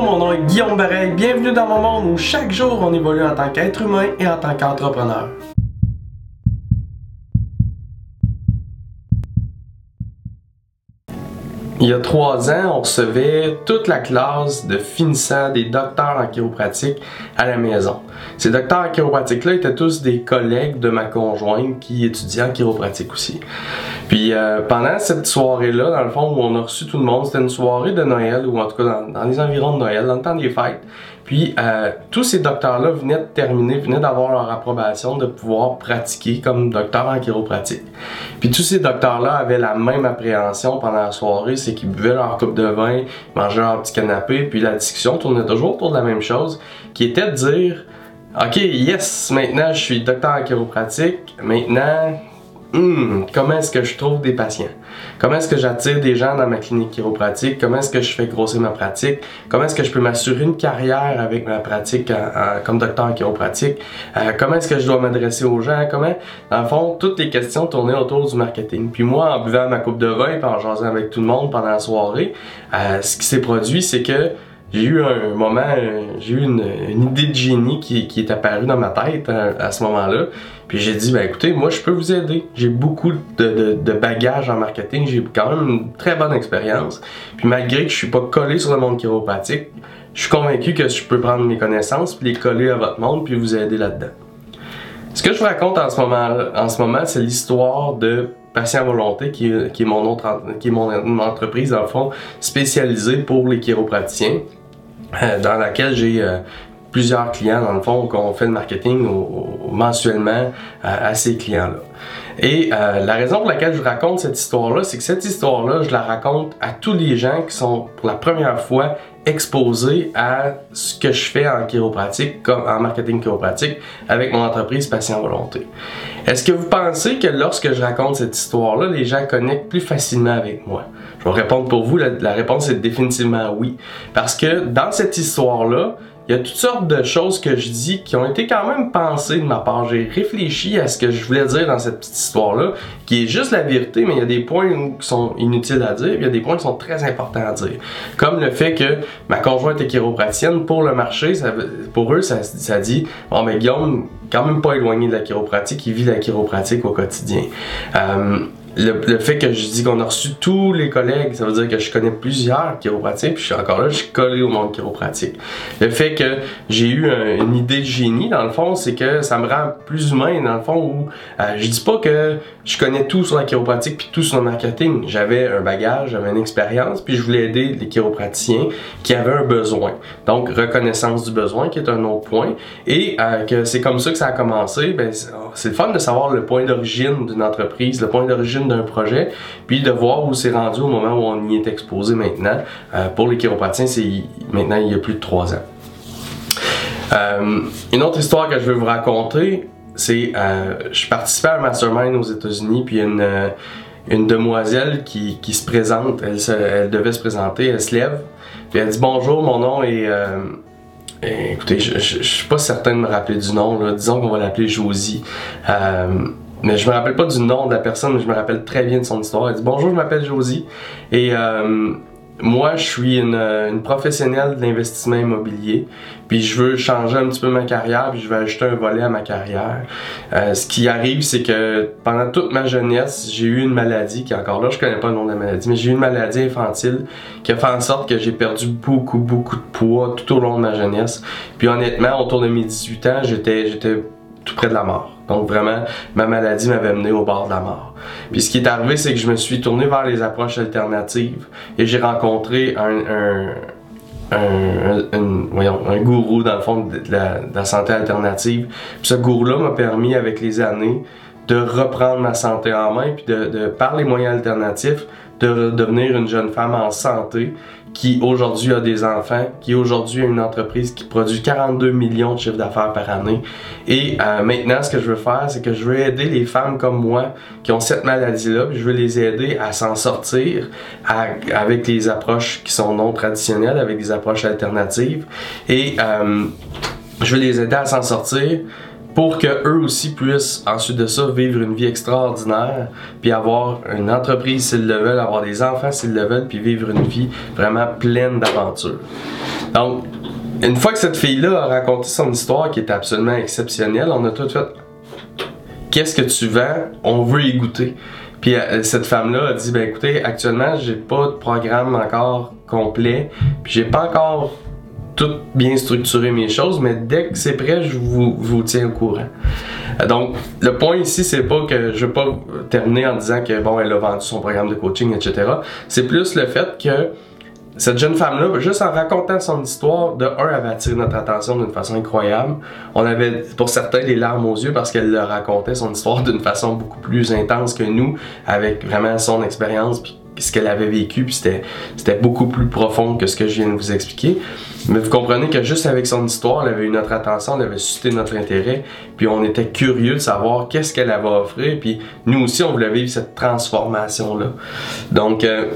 Mon nom est Guillaume Bareil. Bienvenue dans mon monde où chaque jour on évolue en tant qu'être humain et en tant qu'entrepreneur. Il y a trois ans, on recevait toute la classe de finissants des docteurs en chiropratique à la maison. Ces docteurs en chiropratique-là étaient tous des collègues de ma conjointe qui étudiait en chiropratique aussi. Puis euh, pendant cette soirée-là, dans le fond, où on a reçu tout le monde, c'était une soirée de Noël, ou en tout cas dans, dans les environs de Noël, dans le temps des fêtes. Puis euh, tous ces docteurs-là venaient de terminer, venaient d'avoir leur approbation de pouvoir pratiquer comme docteur en chiropratique. Puis tous ces docteurs-là avaient la même appréhension pendant la soirée, c'est qu'ils buvaient leur coupe de vin, mangeaient leur petit canapé, puis la discussion tournait toujours autour de la même chose, qui était de dire Ok, yes, maintenant je suis docteur en chiropratique, maintenant Hmm, comment est-ce que je trouve des patients? Comment est-ce que j'attire des gens dans ma clinique chiropratique? Comment est-ce que je fais grossir ma pratique? Comment est-ce que je peux m'assurer une carrière avec ma pratique comme docteur en chiropratique? Euh, comment est-ce que je dois m'adresser aux gens? Comment? Dans le fond, toutes les questions tournaient autour du marketing. Puis moi, en buvant ma coupe de vin et en jasant avec tout le monde pendant la soirée, euh, ce qui s'est produit, c'est que j'ai eu un moment, euh, j'ai eu une, idée de génie qui, qui, est apparue dans ma tête à, à ce moment-là. Puis j'ai dit, ben écoutez, moi je peux vous aider. J'ai beaucoup de, de, bagages en marketing, j'ai quand même une très bonne expérience. Puis malgré que je suis pas collé sur le monde chiropratique, je suis convaincu que je peux prendre mes connaissances puis les coller à votre monde puis vous aider là-dedans. Ce que je vous raconte en ce moment, en ce moment, c'est l'histoire de Patient Volonté, qui, qui, est mon autre, qui est mon entreprise, en fond, spécialisée pour les chiropraticiens. Euh, dans laquelle j'ai euh, plusieurs clients, dans le fond, qu'on fait le marketing mensuellement à, ces clients-là. Et euh, la raison pour laquelle je raconte cette histoire-là, c'est que cette histoire-là, je la raconte à tous les gens qui sont pour la première fois exposés à ce que je fais en chiropratique, comme en marketing chiropratique, avec mon entreprise Patient Volonté. Est-ce que vous pensez que lorsque je raconte cette histoire-là, les gens connectent plus facilement avec moi? Je vais répondre pour vous, la réponse est définitivement oui. Parce que dans cette histoire-là, il y a toutes sortes de choses que je dis qui ont été quand même pensées de ma part. J'ai réfléchi à ce que je voulais dire dans cette petite histoire-là, qui est juste la vérité, mais il y a des points qui sont inutiles à dire, il y a des points qui sont très importants à dire. Comme le fait que ma conjointe est chiropraticienne, pour le marché, ça, pour eux, ça, ça dit, bon mais Guillaume, quand même pas éloigné de la chiropratique, il vit la chiropratique au quotidien. Euh, le, fait que je dis qu'on a reçu tous les collègues, ça veut dire que je connais plusieurs chiropratiques, puis je suis encore là, je suis collé au monde chiropratique. Le fait que j'ai eu une idée de génie, dans le fond, c'est que ça me rend plus humain, dans le fond, où euh, je dis pas que je connais tout sur la chiropratique puis tout sur le marketing. J'avais un bagage, j'avais une expérience, puis je voulais aider les chiropraticiens qui avaient un besoin. Donc, reconnaissance du besoin, qui est un autre point. Et euh, que c'est comme ça que ça a commencé, ben, c'est le fun de savoir le point d'origine d'une entreprise, le point d'origine d'un projet, puis de voir où c'est rendu au moment où on y est exposé maintenant. Euh, pour les chiropraticiens, c'est maintenant il y a plus de trois ans. Euh, une autre histoire que je vais vous raconter, c'est euh, je participais à un mastermind aux États-Unis, puis une, une demoiselle qui, qui se présente, elle, elle, devait se présenter, elle se lève, puis elle dit bonjour, mon nom est écoutez, je, je, suis pas certain de me rappeler du nom, là. disons qu'on va l'appeler Josie. Mais je me rappelle pas du nom de la personne, mais je me rappelle très bien de son histoire. Elle dit Bonjour, je m'appelle Josie. Et euh, moi, je suis une, une professionnelle de l'investissement immobilier. Puis je veux changer un petit peu ma carrière, puis je veux ajouter un volet à ma carrière. Euh, ce qui arrive, c'est que pendant toute ma jeunesse, j'ai eu une maladie qui encore là, je connais pas le nom de la maladie, mais j'ai eu une maladie infantile qui a fait en sorte que j'ai perdu beaucoup, beaucoup de poids tout au long de ma jeunesse. Puis honnêtement, autour de mes 18 ans, j'étais tout près de la mort. Donc vraiment, ma maladie m'avait mené au bord de la mort. Puis ce qui est arrivé, c'est que je me suis tourné vers les approches alternatives et j'ai rencontré un, gourou dans le fond de la, santé alternative. Puis ce gourou-là m'a permis avec les années de reprendre ma santé en main, puis de, de par les moyens alternatifs, de devenir une jeune femme en santé qui aujourd'hui a des enfants, qui aujourd'hui a une entreprise qui produit 42 millions de chiffres d'affaires par année. Et euh, maintenant, ce que je veux faire, c'est que je veux aider les femmes comme moi qui ont cette maladie-là, je veux les aider à s'en sortir avec les approches qui sont non traditionnelles, avec des approches alternatives. Et euh, je veux les aider à s'en sortir pour que eux aussi puissent ensuite de ça vivre une vie extraordinaire, puis avoir une entreprise s'ils le veulent, avoir des enfants s'ils le veulent, puis vivre une vie vraiment pleine d'aventures. Donc, une fois que cette fille-là a raconté son histoire qui était absolument exceptionnelle, on a tout fait Qu'est-ce que tu vends? On veut y goûter. Puis euh, cette femme-là a dit ben écoutez, actuellement, j'ai pas de programme encore complet, puis j'ai pas encore tout bien structuré mes choses, mais dès que c'est prêt, je vous, tiens au courant. Donc, le point ici, c'est pas que je veux pas terminer en disant que bon, elle a vendu son programme de coaching, etc. C'est plus le fait que cette jeune femme-là, juste en racontant son histoire, de un, avait attiré notre attention d'une façon incroyable. On avait, pour certains, les larmes aux yeux parce qu'elle racontait son histoire d'une façon beaucoup plus intense que nous, avec vraiment son expérience ce qu'elle avait vécu, puis c'était beaucoup plus profond que ce que je viens de vous expliquer. Mais vous comprenez que juste avec son histoire, elle avait eu notre attention, elle avait suscité notre intérêt, puis on était curieux de savoir qu'est-ce qu'elle avait offrir, puis nous aussi, on voulait vivre cette transformation-là. Donc, euh,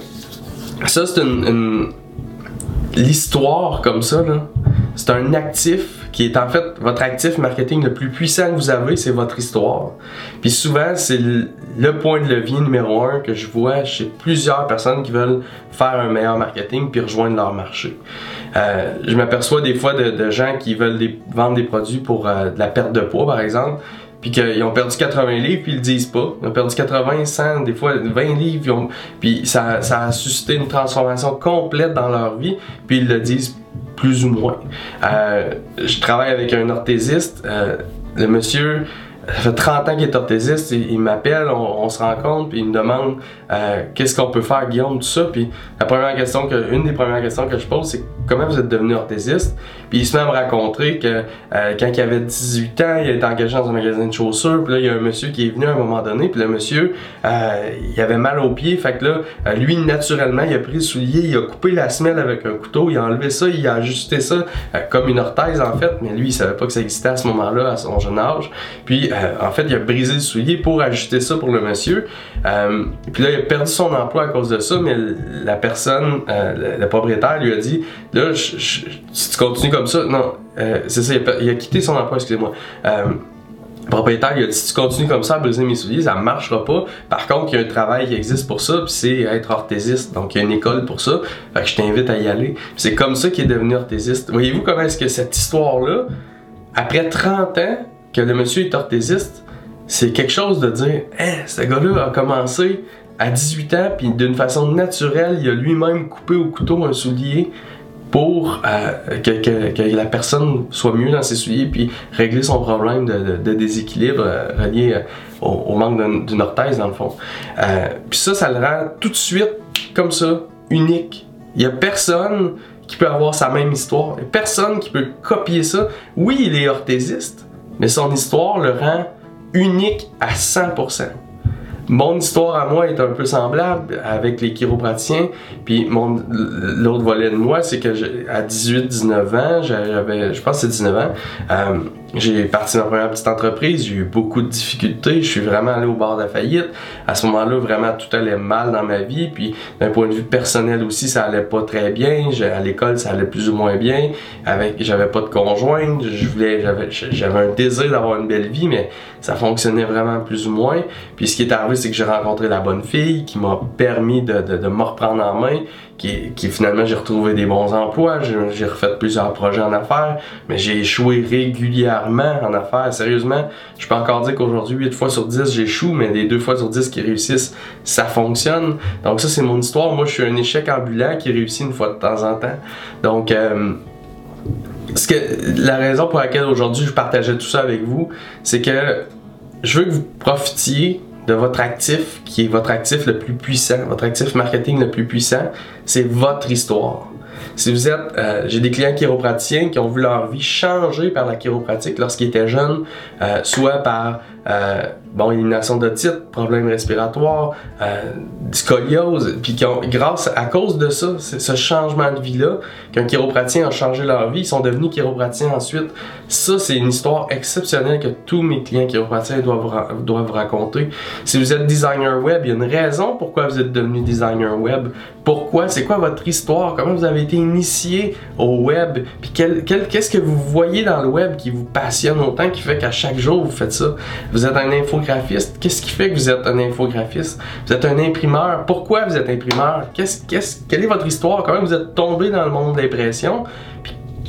ça, c'est une, L'histoire comme ça, c'est un actif qui est en fait votre actif marketing le plus puissant que vous avez, c'est votre histoire. Puis souvent, c'est le, point de levier numéro un que je vois chez plusieurs personnes qui veulent faire un meilleur marketing puis rejoindre leur marché. Euh, je m'aperçois des fois de, gens qui veulent vendre des produits pour euh, de la perte de poids, par exemple, puis qu'ils ont perdu 80 livres, puis ils le disent pas. Ils ont perdu 80, 100, des fois 20 livres, puis ça, ça, a suscité une transformation complète dans leur vie, puis ils le disent plus ou moins. Euh, je travaille avec un orthésiste. Euh, le monsieur, ça fait 30 ans qu'il est orthésiste, il, m'appelle, on, se rencontre, puis il me demande euh, qu'est-ce qu'on peut faire, Guillaume, tout ça. Puis la première question que, une des premières questions que je pose, c'est comment vous êtes devenu orthésiste? Puis il se met à me raconter que euh, quand il avait 18 ans, il était engagé dans un magasin de chaussures. Puis là, il y a un monsieur qui est venu à un moment donné. Puis le monsieur, euh, il avait mal aux pieds. Fait que là, euh, lui, naturellement, il a pris le soulier, il a coupé la semelle avec un couteau, il a enlevé ça, il a ajusté ça comme une orthèse en fait. Mais lui, il savait pas que ça existait à ce moment-là, à son jeune âge. Puis en fait, il a brisé le soulier pour ajuster ça pour le monsieur. puis là, il a perdu son emploi à cause de ça. Mais la personne, le, propriétaire, lui a dit, là, si tu continues comme ça, non, euh, c'est ça, il a, quitté son emploi, excusez-moi. Euh, le propriétaire, il a dit si tu continues comme ça à briser mes souliers, ça marchera pas. Par contre, il y a un travail qui existe pour ça, puis c'est être orthésiste. Donc, il y a une école pour ça. Fait que je t'invite à y aller. C'est comme ça qu'il est devenu orthésiste. Voyez-vous comment est-ce que cette histoire-là, après 30 ans que le monsieur est orthésiste, c'est quelque chose de dire, hein, ce gars-là a commencé à 18 ans, puis d'une façon naturelle, il a lui-même coupé au couteau un soulier pour euh, que, la personne soit mieux dans ses souliers puis régler son problème de, déséquilibre euh, relié euh, au, manque d'une orthèse dans le fond. puis ça, ça le rend tout de suite comme ça, unique. Il y a personne qui peut avoir sa même histoire. Y a personne qui peut copier ça. Oui, il est orthésiste, mais son histoire le rend unique à 100%. Mon histoire à moi est un peu semblable avec les chiropraticiens. Puis mon l'autre volet de moi, c'est que à 18-19 ans, j'avais, je pense que c'est 19 ans, euh, j'ai parti ma première petite entreprise, j'ai eu beaucoup de difficultés, je suis vraiment allé au bord de la faillite. À ce moment-là, vraiment tout allait mal dans ma vie, puis d'un point de vue personnel aussi, ça allait pas très bien. À l'école, ça allait plus ou moins bien. J'avais pas de conjointe, je voulais, j'avais, j'avais un désir d'avoir une belle vie, mais ça fonctionnait vraiment plus ou moins. Puis ce qui est arrivé, c'est que j'ai rencontré la bonne fille qui m'a permis de me reprendre en main, qui, finalement j'ai retrouvé des bons emplois, j'ai refait plusieurs projets en affaires, mais j'ai échoué régulièrement en affaires. Sérieusement, je peux encore dire qu'aujourd'hui, 8 fois sur 10 j'échoue, mais les 2 fois sur 10 qui réussissent, ça fonctionne. Donc ça c'est mon histoire. Moi je suis un échec ambulant qui réussit une fois de temps en temps. Donc euh, que, la raison pour laquelle aujourd'hui je partageais tout ça avec vous, c'est que je veux que vous profitiez de votre actif, qui est votre actif le plus puissant, votre actif marketing le plus puissant, c'est votre histoire. Si vous êtes, euh, j'ai des clients chiropraticiens qui ont vu leur vie changer par la chiropratique lorsqu'ils étaient jeunes, euh, soit par euh, bon, élimination d'otite, problèmes respiratoires, euh, scoliose, puis qui ont, grâce à cause de ça, ce changement de vie-là, qu'un chiropraticien a changé leur vie, ils sont devenus chiropraticiens ensuite. Ça, c'est une histoire exceptionnelle que tous mes clients chiropraticiens doivent, doivent raconter. Si vous êtes designer web, il y a une raison pourquoi vous êtes devenu designer web, pourquoi, c'est quoi votre histoire, comment vous avez été initié au web, puis qu'est-ce que vous voyez dans le web qui vous passionne autant, qui fait qu'à chaque jour vous faites ça? Vous êtes un infographiste, qu'est-ce qui fait que vous êtes un infographiste? Vous êtes un imprimeur, pourquoi vous êtes imprimeur? Qu'est-ce, quelle est votre histoire, comment vous êtes tombé dans le monde de l'impression?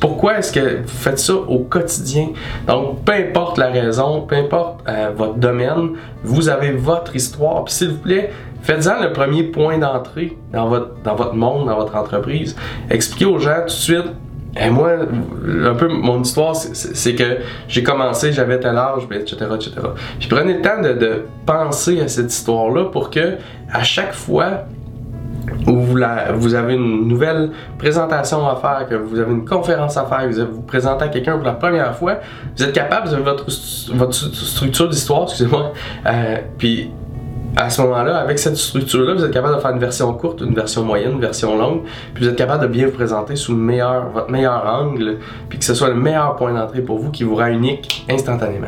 Pourquoi est-ce que vous faites ça au quotidien? Donc, peu importe la raison, peu importe euh, votre domaine, vous avez votre histoire. Puis s'il vous plaît, faites-en le premier point d'entrée dans votre, monde, dans votre entreprise. Expliquez aux gens tout de suite et moi, un peu mon histoire, c'est que j'ai commencé, j'avais tel âge, etc., etc. Puis prenez le temps de penser à cette histoire-là pour que à chaque fois où vous, avez une nouvelle présentation à faire, que vous avez une conférence à faire, que vous vous présentez à quelqu'un pour la première fois, vous êtes capable, vous avez votre, votre structure d'histoire, excusez-moi, euh, puis à ce moment-là, avec cette structure-là, vous êtes capable de faire une version courte, une version moyenne, une version longue, puis vous êtes capable de bien vous présenter sous le meilleur, votre meilleur angle, puis que ce soit le meilleur point d'entrée pour vous qui vous rend instantanément.